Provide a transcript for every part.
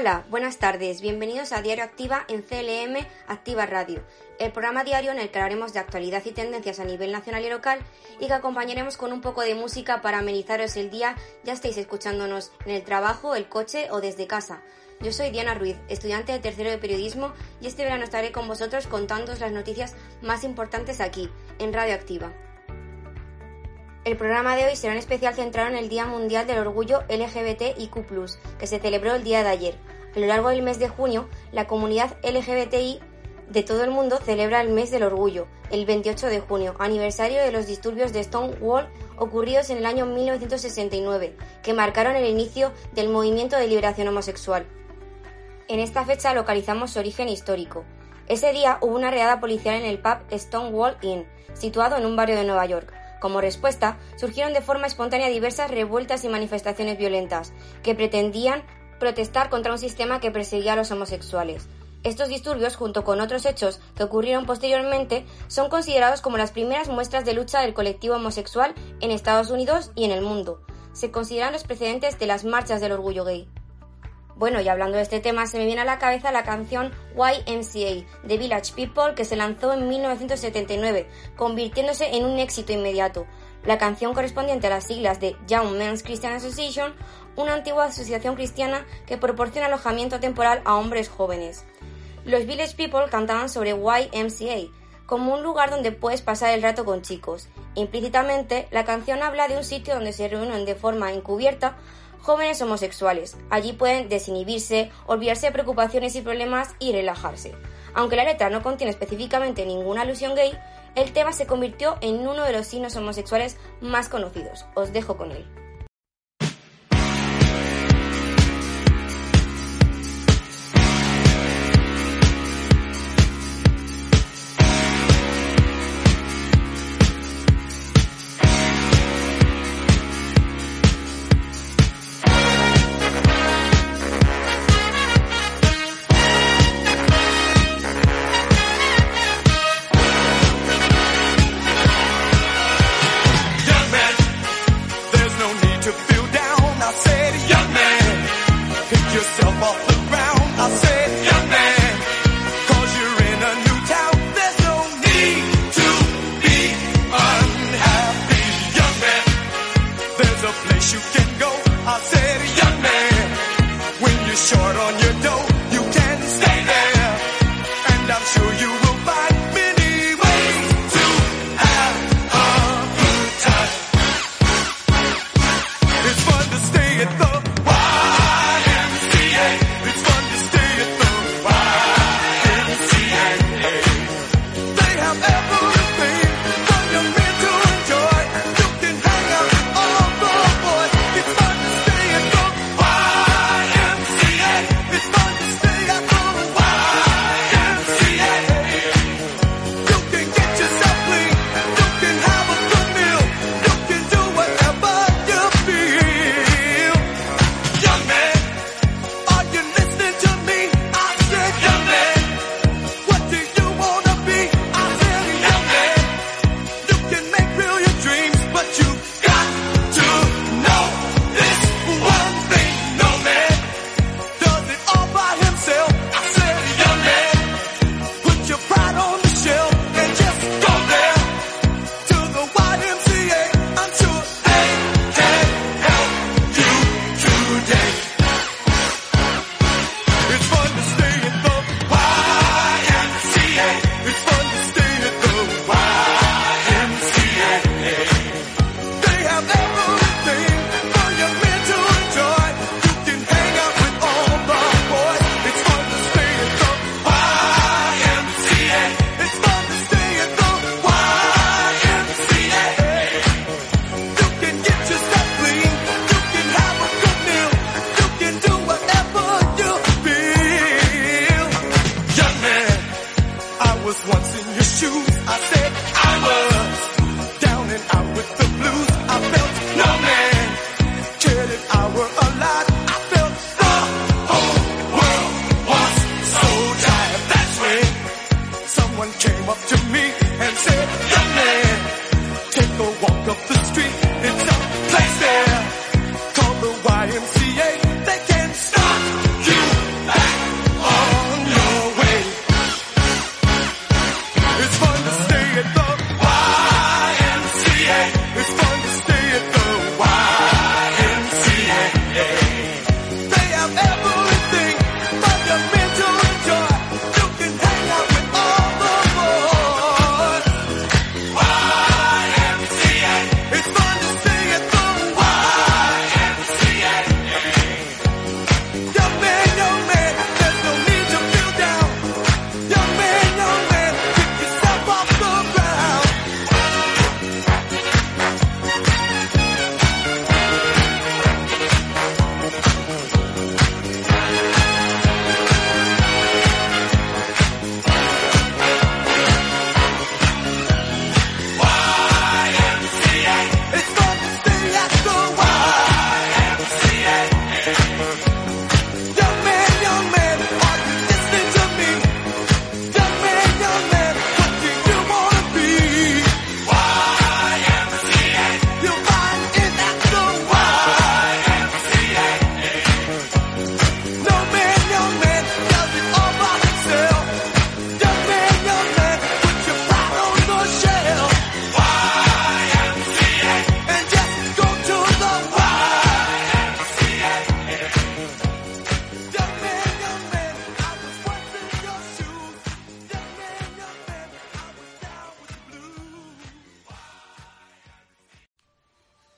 Hola, buenas tardes. Bienvenidos a Diario Activa en CLM Activa Radio, el programa diario en el que hablaremos de actualidad y tendencias a nivel nacional y local y que acompañaremos con un poco de música para amenizaros el día, ya estéis escuchándonos en el trabajo, el coche o desde casa. Yo soy Diana Ruiz, estudiante de tercero de periodismo y este verano estaré con vosotros contándoos las noticias más importantes aquí, en Radio Activa. El programa de hoy será un especial centrado en el Día Mundial del Orgullo LGBTIQ, que se celebró el día de ayer. A lo largo del mes de junio, la comunidad LGBTI de todo el mundo celebra el mes del orgullo, el 28 de junio, aniversario de los disturbios de Stonewall ocurridos en el año 1969, que marcaron el inicio del movimiento de liberación homosexual. En esta fecha localizamos su origen histórico. Ese día hubo una reada policial en el pub Stonewall Inn, situado en un barrio de Nueva York. Como respuesta, surgieron de forma espontánea diversas revueltas y manifestaciones violentas que pretendían protestar contra un sistema que perseguía a los homosexuales. Estos disturbios, junto con otros hechos que ocurrieron posteriormente, son considerados como las primeras muestras de lucha del colectivo homosexual en Estados Unidos y en el mundo. Se consideran los precedentes de las marchas del orgullo gay. Bueno, y hablando de este tema, se me viene a la cabeza la canción YMCA de Village People que se lanzó en 1979, convirtiéndose en un éxito inmediato. La canción correspondiente a las siglas de Young Men's Christian Association, una antigua asociación cristiana que proporciona alojamiento temporal a hombres jóvenes. Los Village People cantaban sobre YMCA, como un lugar donde puedes pasar el rato con chicos. Implícitamente, la canción habla de un sitio donde se reúnen de forma encubierta jóvenes homosexuales. Allí pueden desinhibirse, olvidarse de preocupaciones y problemas y relajarse. Aunque la letra no contiene específicamente ninguna alusión gay, el tema se convirtió en uno de los signos homosexuales más conocidos. Os dejo con él. I said, young man, pick yourself off the ground. I said,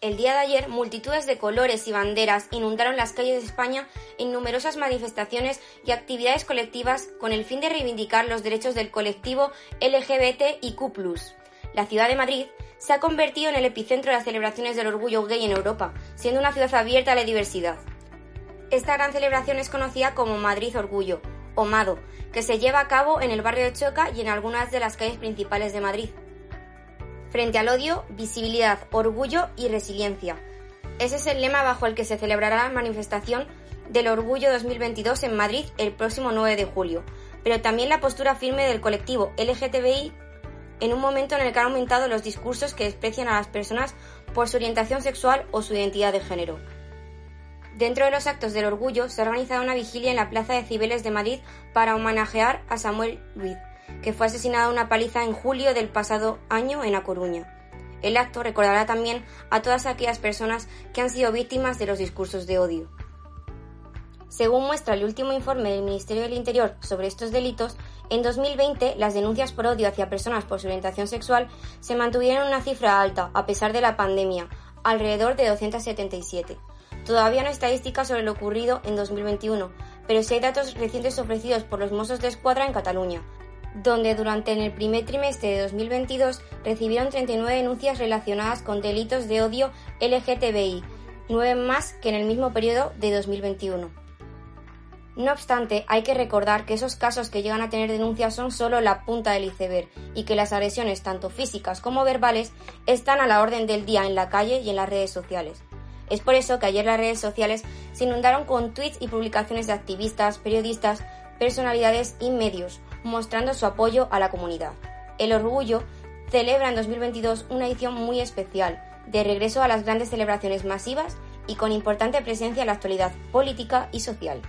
El día de ayer, multitudes de colores y banderas inundaron las calles de España en numerosas manifestaciones y actividades colectivas con el fin de reivindicar los derechos del colectivo LGBTIQ. La ciudad de Madrid se ha convertido en el epicentro de las celebraciones del orgullo gay en Europa, siendo una ciudad abierta a la diversidad. Esta gran celebración es conocida como Madrid Orgullo, o MADO, que se lleva a cabo en el barrio de Choca y en algunas de las calles principales de Madrid. Frente al odio, visibilidad, orgullo y resiliencia. Ese es el lema bajo el que se celebrará la manifestación del Orgullo 2022 en Madrid el próximo 9 de julio, pero también la postura firme del colectivo LGTBI en un momento en el que han aumentado los discursos que desprecian a las personas por su orientación sexual o su identidad de género. Dentro de los actos del orgullo se ha organizado una vigilia en la Plaza de Cibeles de Madrid para homenajear a Samuel Ruiz, que fue asesinado a una paliza en julio del pasado año en A Coruña. El acto recordará también a todas aquellas personas que han sido víctimas de los discursos de odio. Según muestra el último informe del Ministerio del Interior sobre estos delitos, en 2020 las denuncias por odio hacia personas por su orientación sexual se mantuvieron en una cifra alta, a pesar de la pandemia, alrededor de 277. Todavía no hay estadísticas sobre lo ocurrido en 2021, pero sí hay datos recientes ofrecidos por los Mossos de Escuadra en Cataluña, donde durante el primer trimestre de 2022 recibieron 39 denuncias relacionadas con delitos de odio LGTBI, nueve más que en el mismo periodo de 2021. No obstante, hay que recordar que esos casos que llegan a tener denuncias son solo la punta del iceberg y que las agresiones, tanto físicas como verbales, están a la orden del día en la calle y en las redes sociales. Es por eso que ayer las redes sociales se inundaron con tweets y publicaciones de activistas, periodistas, personalidades y medios, mostrando su apoyo a la comunidad. El Orgullo celebra en 2022 una edición muy especial, de regreso a las grandes celebraciones masivas y con importante presencia en la actualidad política y social.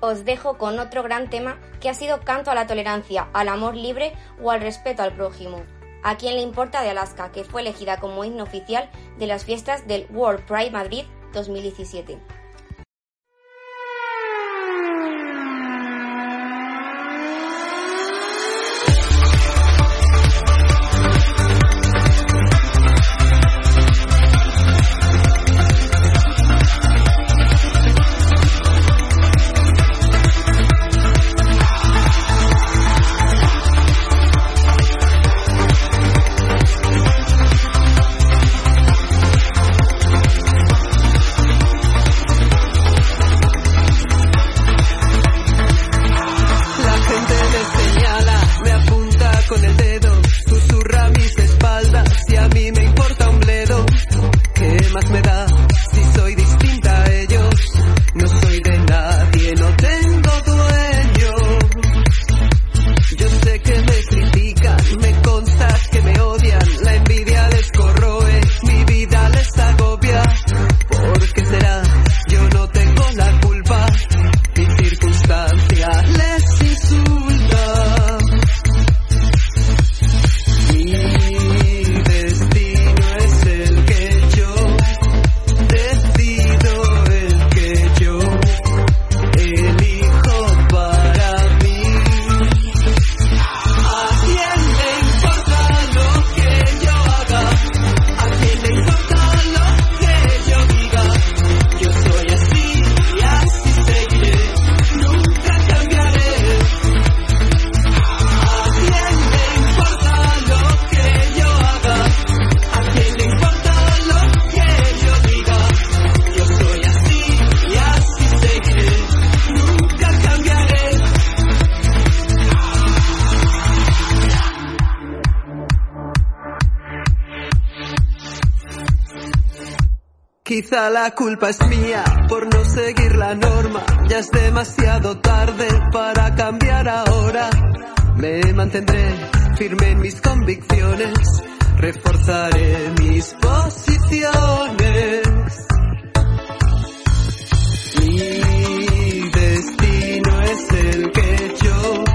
Os dejo con otro gran tema que ha sido canto a la tolerancia, al amor libre o al respeto al prójimo. ¿A quién le importa de Alaska, que fue elegida como himno oficial de las fiestas del World Pride Madrid 2017? Quizá la culpa es mía por no seguir la norma. Ya es demasiado tarde para cambiar ahora. Me mantendré firme en mis convicciones. Reforzaré mis posiciones. Mi destino es el que yo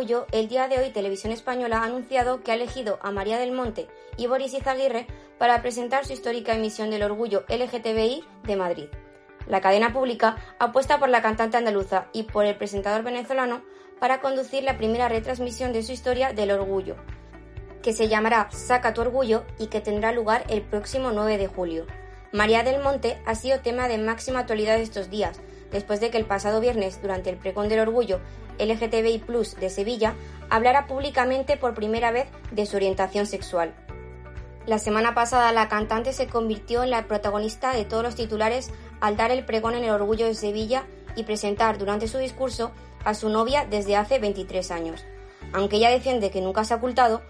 el día de hoy Televisión Española ha anunciado que ha elegido a María del Monte y Boris Izaguirre para presentar su histórica emisión del orgullo LGTBI de Madrid. La cadena pública apuesta por la cantante andaluza y por el presentador venezolano para conducir la primera retransmisión de su historia del orgullo, que se llamará Saca tu orgullo y que tendrá lugar el próximo 9 de julio. María del Monte ha sido tema de máxima actualidad estos días, después de que el pasado viernes, durante el pregón del orgullo, LGTBI Plus de Sevilla hablará públicamente por primera vez de su orientación sexual. La semana pasada la cantante se convirtió en la protagonista de todos los titulares al dar el pregón en el Orgullo de Sevilla y presentar durante su discurso a su novia desde hace 23 años. Aunque ella defiende que nunca se ha ocultado,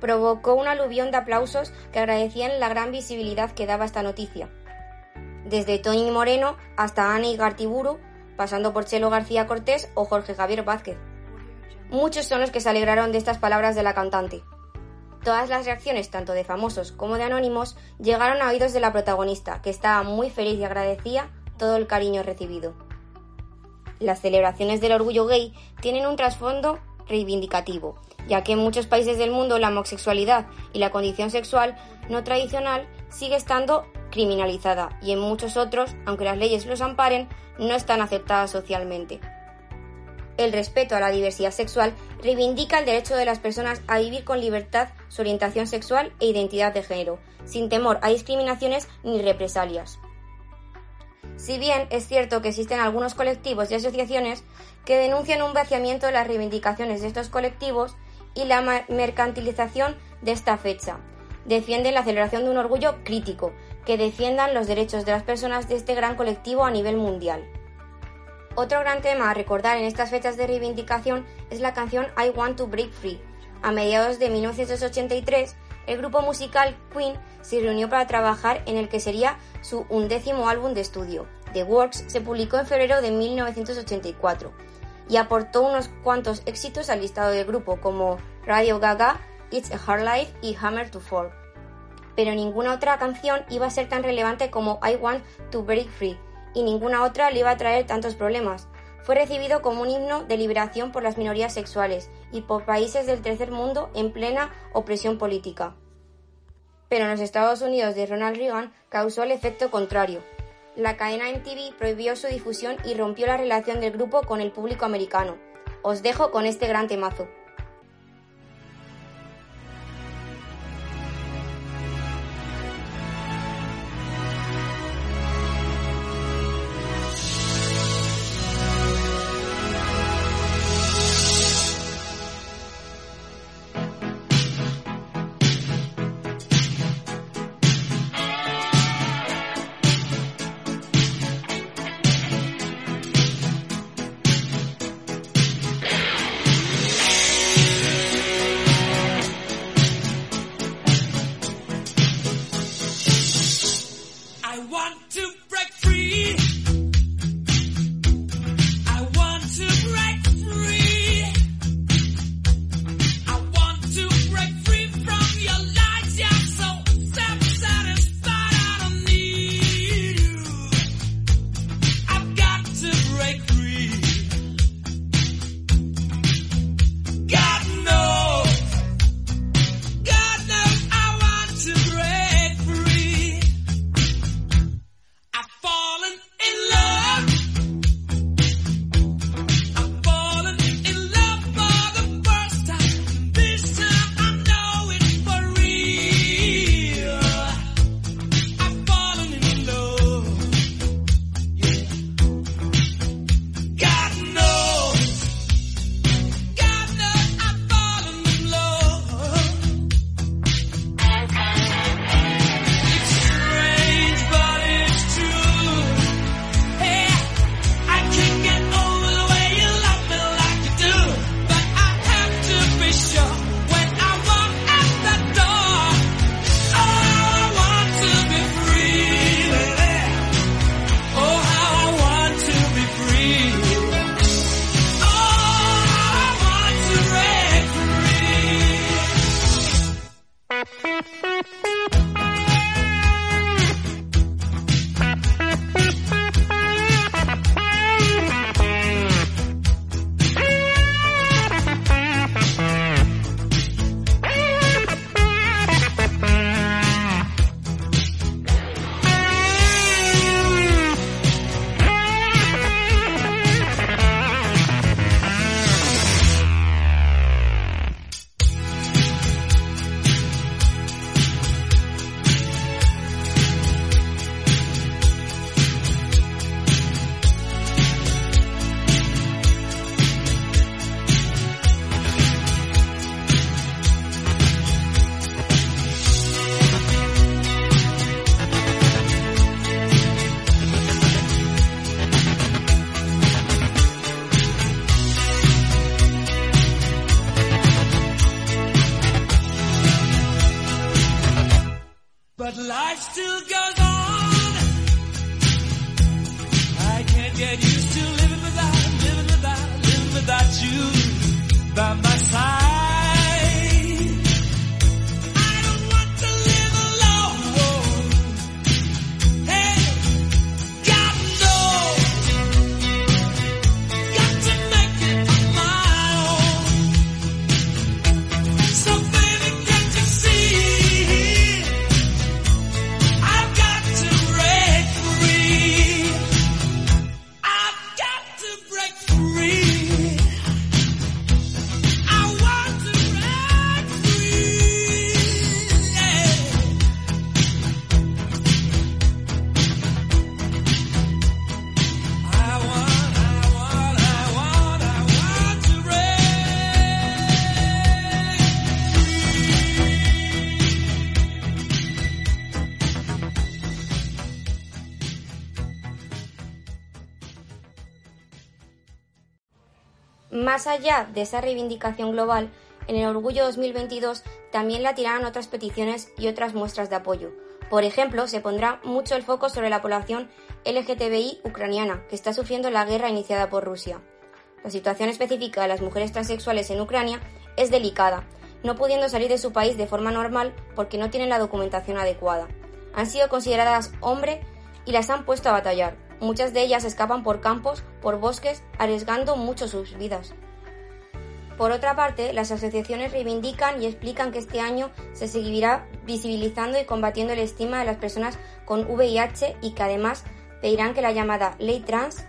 provocó un aluvión de aplausos que agradecían la gran visibilidad que daba esta noticia. Desde Tony Moreno hasta Ani Gartiburu pasando por Chelo García Cortés o Jorge Javier Vázquez. Muchos son los que se alegraron de estas palabras de la cantante. Todas las reacciones, tanto de famosos como de anónimos, llegaron a oídos de la protagonista, que estaba muy feliz y agradecía todo el cariño recibido. Las celebraciones del orgullo gay tienen un trasfondo reivindicativo, ya que en muchos países del mundo la homosexualidad y la condición sexual no tradicional sigue estando criminalizada y en muchos otros, aunque las leyes los amparen, no están aceptadas socialmente. El respeto a la diversidad sexual reivindica el derecho de las personas a vivir con libertad su orientación sexual e identidad de género, sin temor a discriminaciones ni represalias. Si bien es cierto que existen algunos colectivos y asociaciones que denuncian un vaciamiento de las reivindicaciones de estos colectivos y la mercantilización de esta fecha, defienden la celebración de un orgullo crítico, que defiendan los derechos de las personas de este gran colectivo a nivel mundial. Otro gran tema a recordar en estas fechas de reivindicación es la canción I Want to Break Free. A mediados de 1983, el grupo musical Queen se reunió para trabajar en el que sería su undécimo álbum de estudio. The Works se publicó en febrero de 1984 y aportó unos cuantos éxitos al listado del grupo como Radio Gaga, It's a Hard Life y Hammer to Fall pero ninguna otra canción iba a ser tan relevante como I Want to Break Free, y ninguna otra le iba a traer tantos problemas. Fue recibido como un himno de liberación por las minorías sexuales y por países del tercer mundo en plena opresión política. Pero en los Estados Unidos de Ronald Reagan causó el efecto contrario. La cadena MTV prohibió su difusión y rompió la relación del grupo con el público americano. Os dejo con este gran temazo. Más allá de esa reivindicación global, en el Orgullo 2022 también la tirarán otras peticiones y otras muestras de apoyo. Por ejemplo, se pondrá mucho el foco sobre la población LGTBI ucraniana, que está sufriendo la guerra iniciada por Rusia. La situación específica de las mujeres transexuales en Ucrania es delicada, no pudiendo salir de su país de forma normal porque no tienen la documentación adecuada. Han sido consideradas hombre y las han puesto a batallar. Muchas de ellas escapan por campos, por bosques, arriesgando mucho sus vidas. Por otra parte, las asociaciones reivindican y explican que este año se seguirá visibilizando y combatiendo el estigma de las personas con VIH y que además pedirán que la llamada ley trans,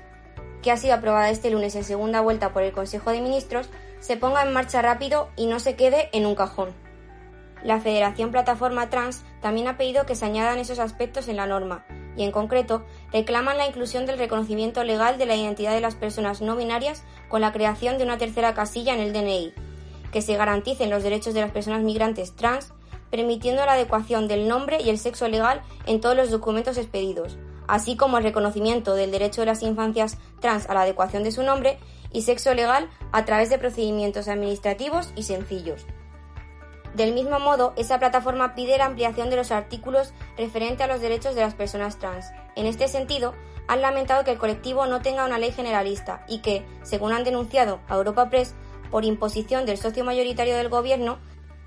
que ha sido aprobada este lunes en segunda vuelta por el Consejo de Ministros, se ponga en marcha rápido y no se quede en un cajón. La Federación Plataforma Trans también ha pedido que se añadan esos aspectos en la norma, y en concreto reclaman la inclusión del reconocimiento legal de la identidad de las personas no binarias con la creación de una tercera casilla en el DNI, que se garanticen los derechos de las personas migrantes trans, permitiendo la adecuación del nombre y el sexo legal en todos los documentos expedidos, así como el reconocimiento del derecho de las infancias trans a la adecuación de su nombre y sexo legal a través de procedimientos administrativos y sencillos. Del mismo modo, esa plataforma pide la ampliación de los artículos referente a los derechos de las personas trans. En este sentido, han lamentado que el colectivo no tenga una ley generalista y que, según han denunciado a Europa Press, por imposición del socio mayoritario del Gobierno,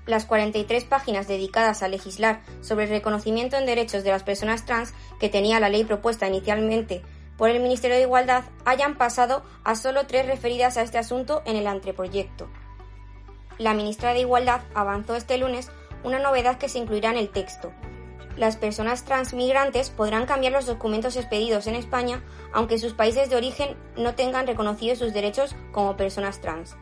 las 43 páginas dedicadas a legislar sobre el reconocimiento en derechos de las personas trans que tenía la ley propuesta inicialmente por el Ministerio de Igualdad hayan pasado a solo tres referidas a este asunto en el anteproyecto la ministra de Igualdad avanzó este lunes una novedad que se incluirá en el texto. Las personas transmigrantes podrán cambiar los documentos expedidos en España aunque sus países de origen no tengan reconocidos sus derechos como personas trans.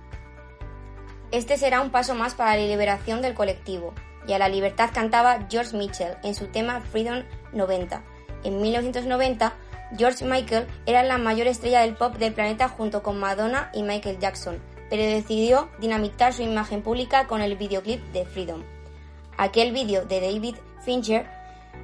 Este será un paso más para la liberación del colectivo, y a la libertad cantaba George Mitchell en su tema Freedom 90. En 1990, George Michael era la mayor estrella del pop del planeta junto con Madonna y Michael Jackson, pero decidió dinamitar su imagen pública con el videoclip de Freedom. Aquel vídeo de David Fincher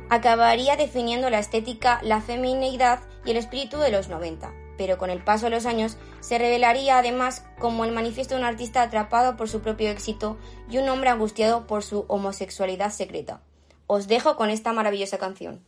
acabaría definiendo la estética, la femineidad y el espíritu de los 90, pero con el paso de los años se revelaría además como el manifiesto de un artista atrapado por su propio éxito y un hombre angustiado por su homosexualidad secreta. Os dejo con esta maravillosa canción.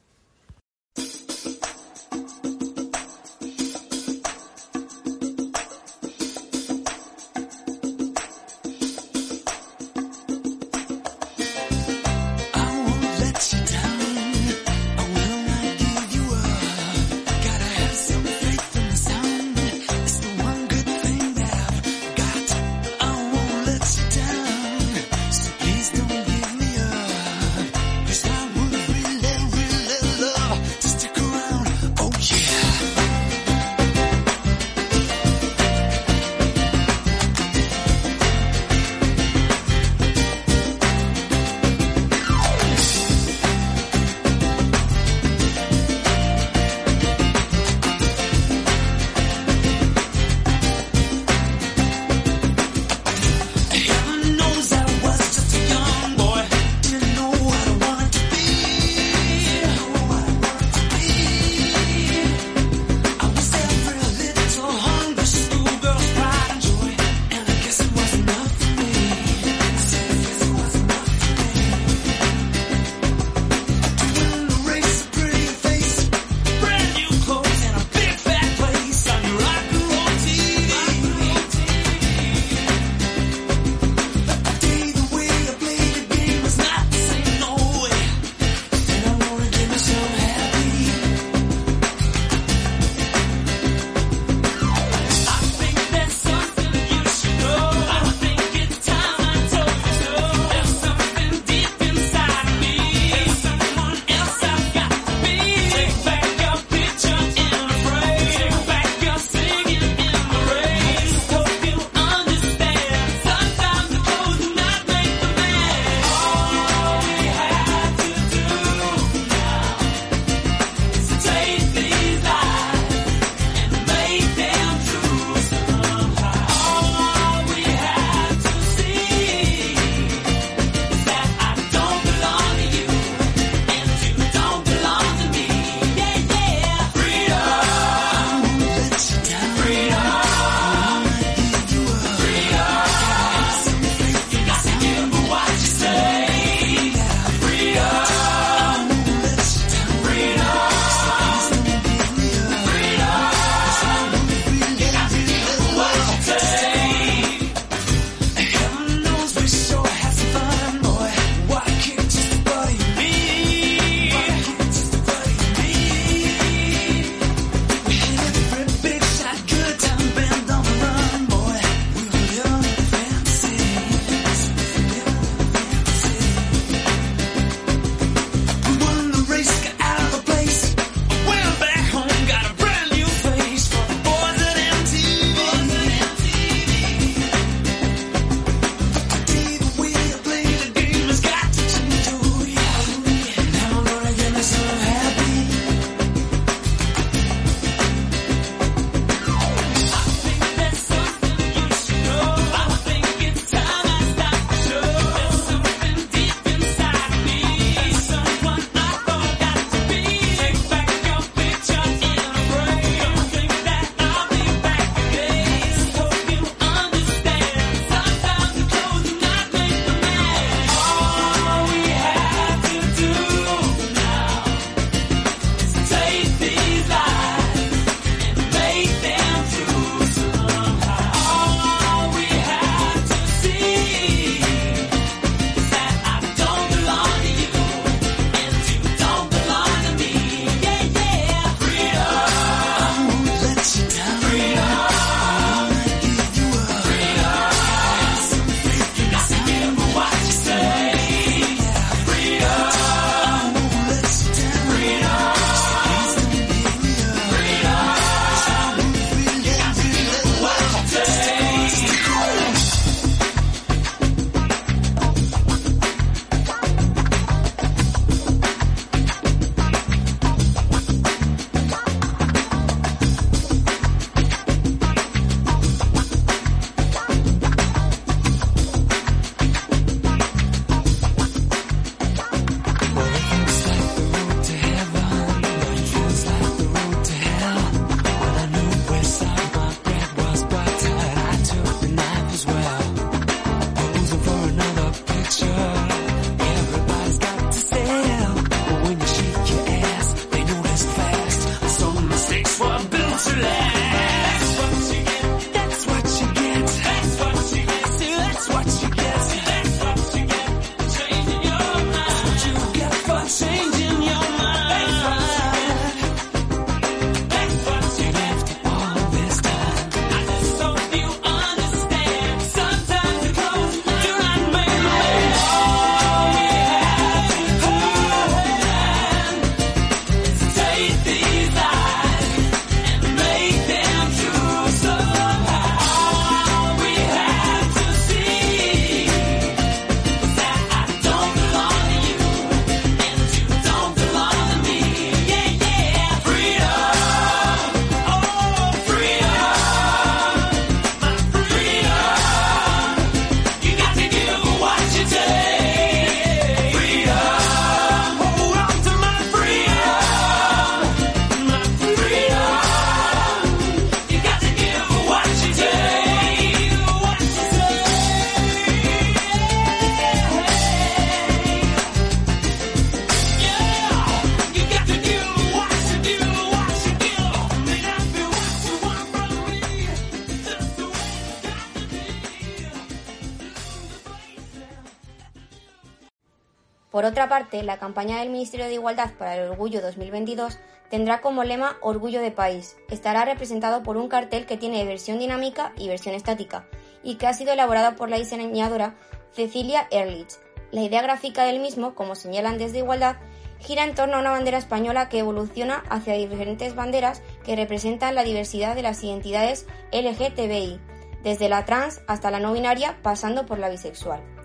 la campaña del Ministerio de Igualdad para el Orgullo 2022 tendrá como lema Orgullo de País. Estará representado por un cartel que tiene versión dinámica y versión estática, y que ha sido elaborado por la diseñadora Cecilia Erlich. La idea gráfica del mismo, como señalan desde Igualdad, gira en torno a una bandera española que evoluciona hacia diferentes banderas que representan la diversidad de las identidades LGTBI, desde la trans hasta la no binaria, pasando por la bisexual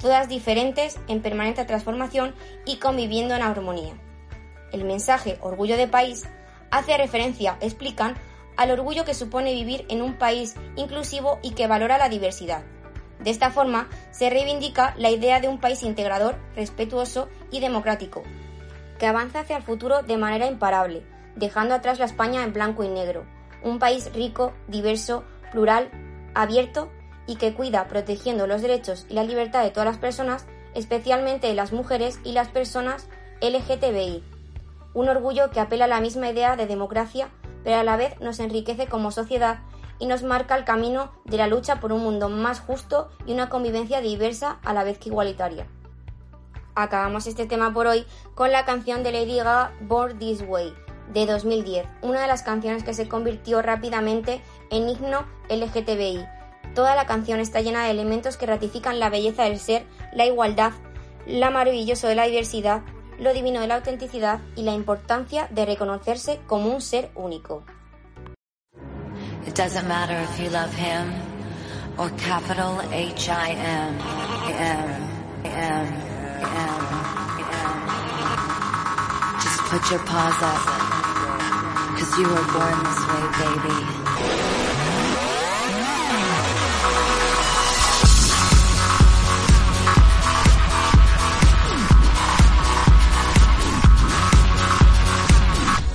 todas diferentes, en permanente transformación y conviviendo en armonía. El mensaje Orgullo de País hace referencia, explican, al orgullo que supone vivir en un país inclusivo y que valora la diversidad. De esta forma, se reivindica la idea de un país integrador, respetuoso y democrático, que avanza hacia el futuro de manera imparable, dejando atrás la España en blanco y negro, un país rico, diverso, plural, abierto y que cuida protegiendo los derechos y la libertad de todas las personas, especialmente de las mujeres y las personas LGTBI. Un orgullo que apela a la misma idea de democracia, pero a la vez nos enriquece como sociedad y nos marca el camino de la lucha por un mundo más justo y una convivencia diversa a la vez que igualitaria. Acabamos este tema por hoy con la canción de Lady Gaga Born This Way de 2010, una de las canciones que se convirtió rápidamente en himno LGTBI Toda la canción está llena de elementos que ratifican la belleza del ser, la igualdad, la maravilloso de la diversidad, lo divino de la autenticidad y la importancia de reconocerse como un ser único. It doesn't matter if you love him or capital. Just put your paws up, you were born this way, baby.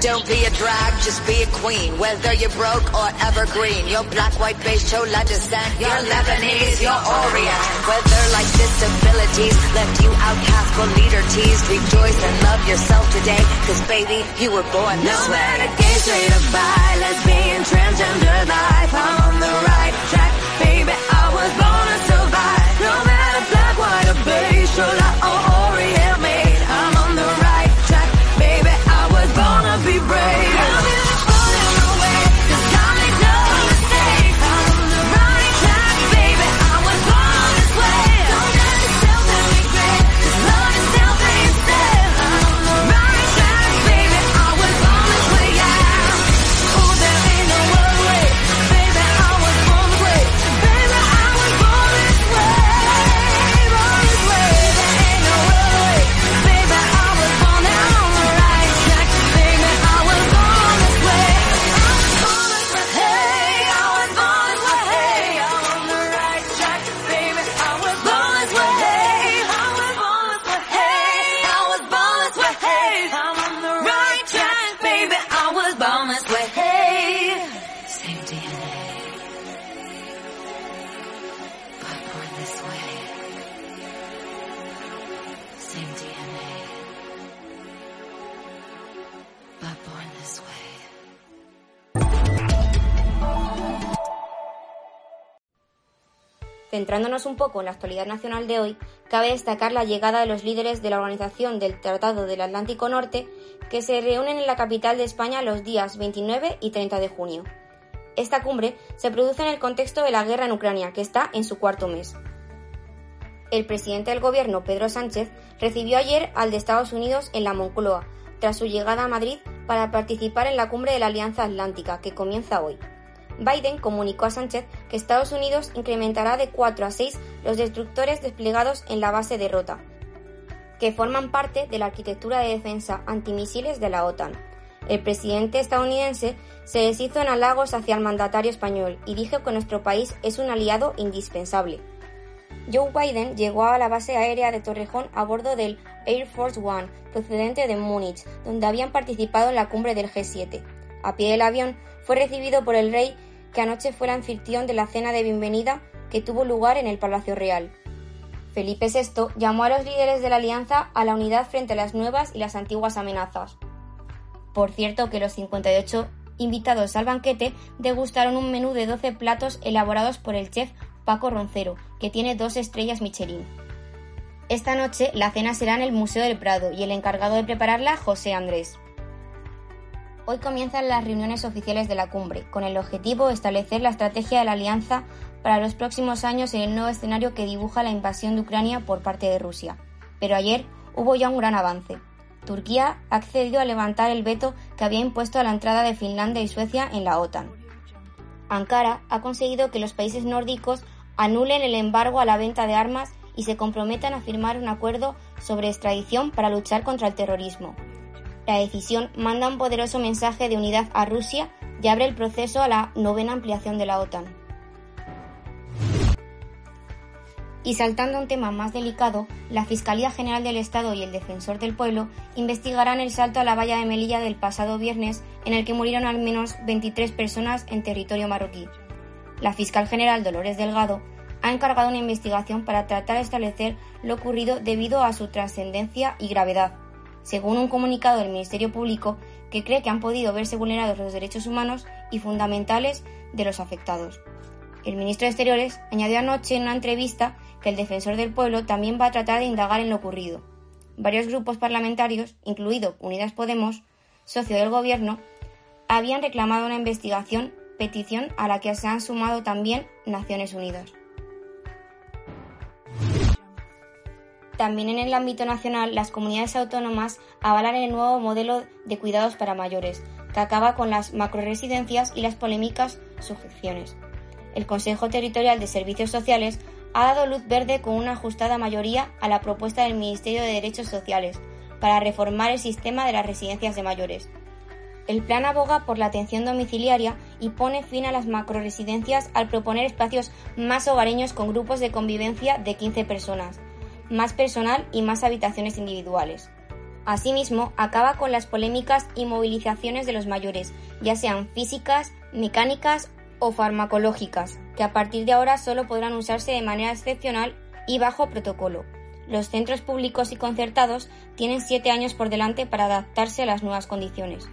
just be a queen, whether you're broke or evergreen. You're black, white, beige, chola descent. You're Lebanese, you're Orient. Whether like disabilities left you outcast but leader teased. Rejoice and love yourself today, cause baby, you were born this no way. No matter gay, straight or bi, lesbian, transgender life, I'm on the right track. Baby, I was born to survive. No matter black, white or beige, chola or Centrándonos un poco en la actualidad nacional de hoy, cabe destacar la llegada de los líderes de la Organización del Tratado del Atlántico Norte, que se reúnen en la capital de España los días 29 y 30 de junio. Esta cumbre se produce en el contexto de la guerra en Ucrania, que está en su cuarto mes. El presidente del gobierno, Pedro Sánchez, recibió ayer al de Estados Unidos en la Moncloa, tras su llegada a Madrid para participar en la cumbre de la Alianza Atlántica, que comienza hoy. Biden comunicó a Sánchez que Estados Unidos incrementará de 4 a 6 los destructores desplegados en la base de Rota, que forman parte de la arquitectura de defensa antimisiles de la OTAN. El presidente estadounidense se deshizo en halagos hacia el mandatario español y dijo que nuestro país es un aliado indispensable. Joe Biden llegó a la base aérea de Torrejón a bordo del Air Force One, procedente de Múnich, donde habían participado en la cumbre del G7. A pie del avión fue recibido por el rey que anoche fue el anfitrión de la cena de bienvenida que tuvo lugar en el Palacio Real. Felipe VI llamó a los líderes de la alianza a la unidad frente a las nuevas y las antiguas amenazas. Por cierto que los 58 invitados al banquete degustaron un menú de 12 platos elaborados por el chef Paco Roncero, que tiene dos estrellas Michelin. Esta noche la cena será en el Museo del Prado y el encargado de prepararla José Andrés. Hoy comienzan las reuniones oficiales de la cumbre, con el objetivo de establecer la estrategia de la alianza para los próximos años en el nuevo escenario que dibuja la invasión de Ucrania por parte de Rusia. Pero ayer hubo ya un gran avance. Turquía ha accedido a levantar el veto que había impuesto a la entrada de Finlandia y Suecia en la OTAN. Ankara ha conseguido que los países nórdicos anulen el embargo a la venta de armas y se comprometan a firmar un acuerdo sobre extradición para luchar contra el terrorismo. La decisión manda un poderoso mensaje de unidad a Rusia y abre el proceso a la novena ampliación de la OTAN. Y saltando a un tema más delicado, la Fiscalía General del Estado y el Defensor del Pueblo investigarán el salto a la valla de Melilla del pasado viernes en el que murieron al menos 23 personas en territorio marroquí. La fiscal general Dolores Delgado ha encargado una investigación para tratar de establecer lo ocurrido debido a su trascendencia y gravedad según un comunicado del Ministerio Público que cree que han podido verse vulnerados los derechos humanos y fundamentales de los afectados. El ministro de Exteriores añadió anoche en una entrevista que el defensor del pueblo también va a tratar de indagar en lo ocurrido. Varios grupos parlamentarios, incluido Unidas Podemos, socio del gobierno, habían reclamado una investigación, petición a la que se han sumado también Naciones Unidas. También en el ámbito nacional, las comunidades autónomas avalan el nuevo modelo de cuidados para mayores, que acaba con las macroresidencias y las polémicas sujeciones. El Consejo Territorial de Servicios Sociales ha dado luz verde con una ajustada mayoría a la propuesta del Ministerio de Derechos Sociales para reformar el sistema de las residencias de mayores. El plan aboga por la atención domiciliaria y pone fin a las macroresidencias al proponer espacios más hogareños con grupos de convivencia de 15 personas más personal y más habitaciones individuales. Asimismo, acaba con las polémicas y movilizaciones de los mayores, ya sean físicas, mecánicas o farmacológicas, que a partir de ahora solo podrán usarse de manera excepcional y bajo protocolo. Los centros públicos y concertados tienen siete años por delante para adaptarse a las nuevas condiciones.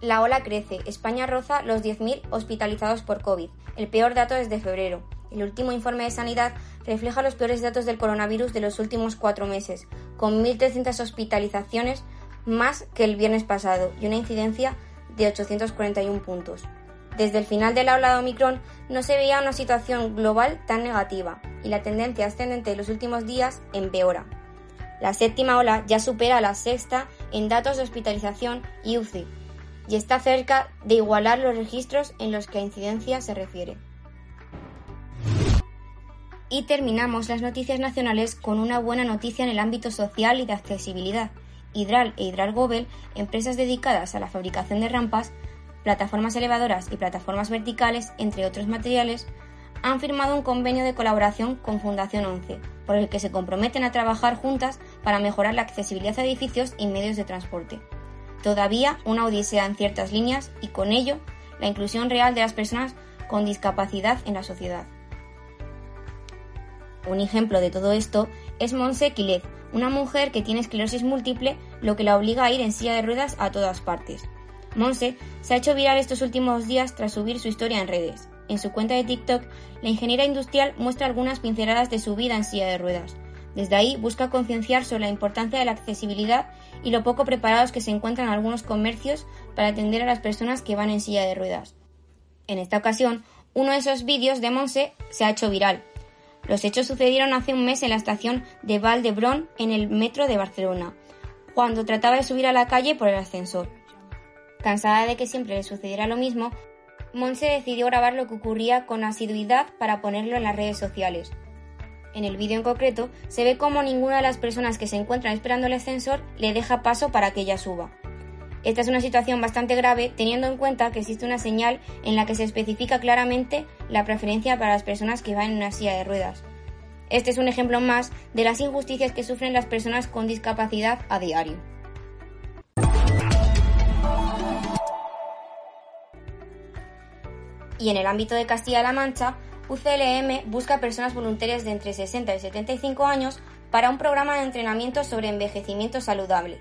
La ola crece. España roza los 10.000 hospitalizados por COVID, el peor dato desde febrero. El último informe de sanidad refleja los peores datos del coronavirus de los últimos cuatro meses, con 1.300 hospitalizaciones más que el viernes pasado y una incidencia de 841 puntos. Desde el final de la ola de Omicron no se veía una situación global tan negativa y la tendencia ascendente de los últimos días empeora. La séptima ola ya supera a la sexta en datos de hospitalización y UCI y está cerca de igualar los registros en los que a incidencia se refiere. Y terminamos las noticias nacionales con una buena noticia en el ámbito social y de accesibilidad. Hidral e Hidral Gobel, empresas dedicadas a la fabricación de rampas, plataformas elevadoras y plataformas verticales, entre otros materiales, han firmado un convenio de colaboración con Fundación 11, por el que se comprometen a trabajar juntas para mejorar la accesibilidad a edificios y medios de transporte. Todavía una odisea en ciertas líneas y con ello la inclusión real de las personas con discapacidad en la sociedad. Un ejemplo de todo esto es Monse Quilez, una mujer que tiene esclerosis múltiple, lo que la obliga a ir en silla de ruedas a todas partes. Monse se ha hecho viral estos últimos días tras subir su historia en redes. en su cuenta de TikTok, la ingeniera industrial muestra algunas pinceladas de su vida en silla de ruedas. Desde ahí busca concienciar sobre la importancia de la accesibilidad y lo poco preparados que se encuentran algunos comercios para atender a las personas que van en silla de ruedas. En esta ocasión, uno de esos vídeos de Monse se ha hecho viral. Los hechos sucedieron hace un mes en la estación de Valdebron en el metro de Barcelona, cuando trataba de subir a la calle por el ascensor. Cansada de que siempre le sucediera lo mismo, Monse decidió grabar lo que ocurría con asiduidad para ponerlo en las redes sociales. En el vídeo en concreto se ve como ninguna de las personas que se encuentran esperando el ascensor le deja paso para que ella suba. Esta es una situación bastante grave teniendo en cuenta que existe una señal en la que se especifica claramente la preferencia para las personas que van en una silla de ruedas. Este es un ejemplo más de las injusticias que sufren las personas con discapacidad a diario. Y en el ámbito de Castilla-La Mancha, UCLM busca personas voluntarias de entre 60 y 75 años para un programa de entrenamiento sobre envejecimiento saludable.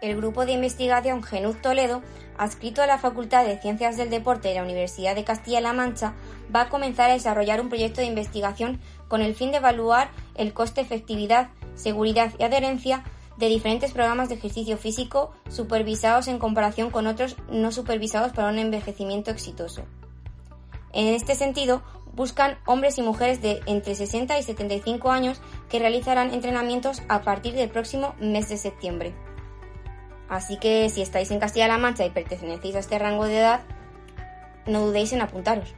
El grupo de investigación Genuz Toledo, adscrito a la Facultad de Ciencias del Deporte de la Universidad de Castilla-La Mancha, va a comenzar a desarrollar un proyecto de investigación con el fin de evaluar el coste, efectividad, seguridad y adherencia de diferentes programas de ejercicio físico supervisados en comparación con otros no supervisados para un envejecimiento exitoso. En este sentido, buscan hombres y mujeres de entre 60 y 75 años que realizarán entrenamientos a partir del próximo mes de septiembre. Así que si estáis en Castilla-La Mancha y pertenecéis a este rango de edad, no dudéis en apuntaros.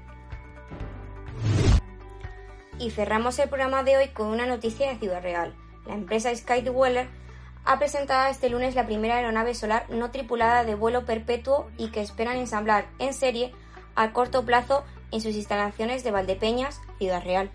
Y cerramos el programa de hoy con una noticia de Ciudad Real. La empresa Skydweller ha presentado este lunes la primera aeronave solar no tripulada de vuelo perpetuo y que esperan ensamblar en serie a corto plazo en sus instalaciones de Valdepeñas, Ciudad Real.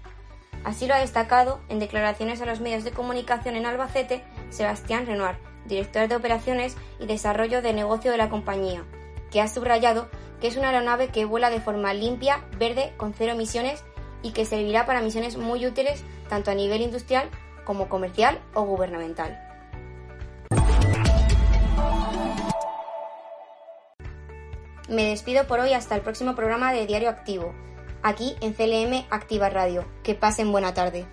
Así lo ha destacado en declaraciones a los medios de comunicación en Albacete Sebastián Renoir, director de operaciones y desarrollo de negocio de la compañía, que ha subrayado que es una aeronave que vuela de forma limpia, verde, con cero emisiones y que servirá para misiones muy útiles tanto a nivel industrial como comercial o gubernamental. Me despido por hoy hasta el próximo programa de Diario Activo, aquí en CLM Activa Radio. Que pasen buena tarde.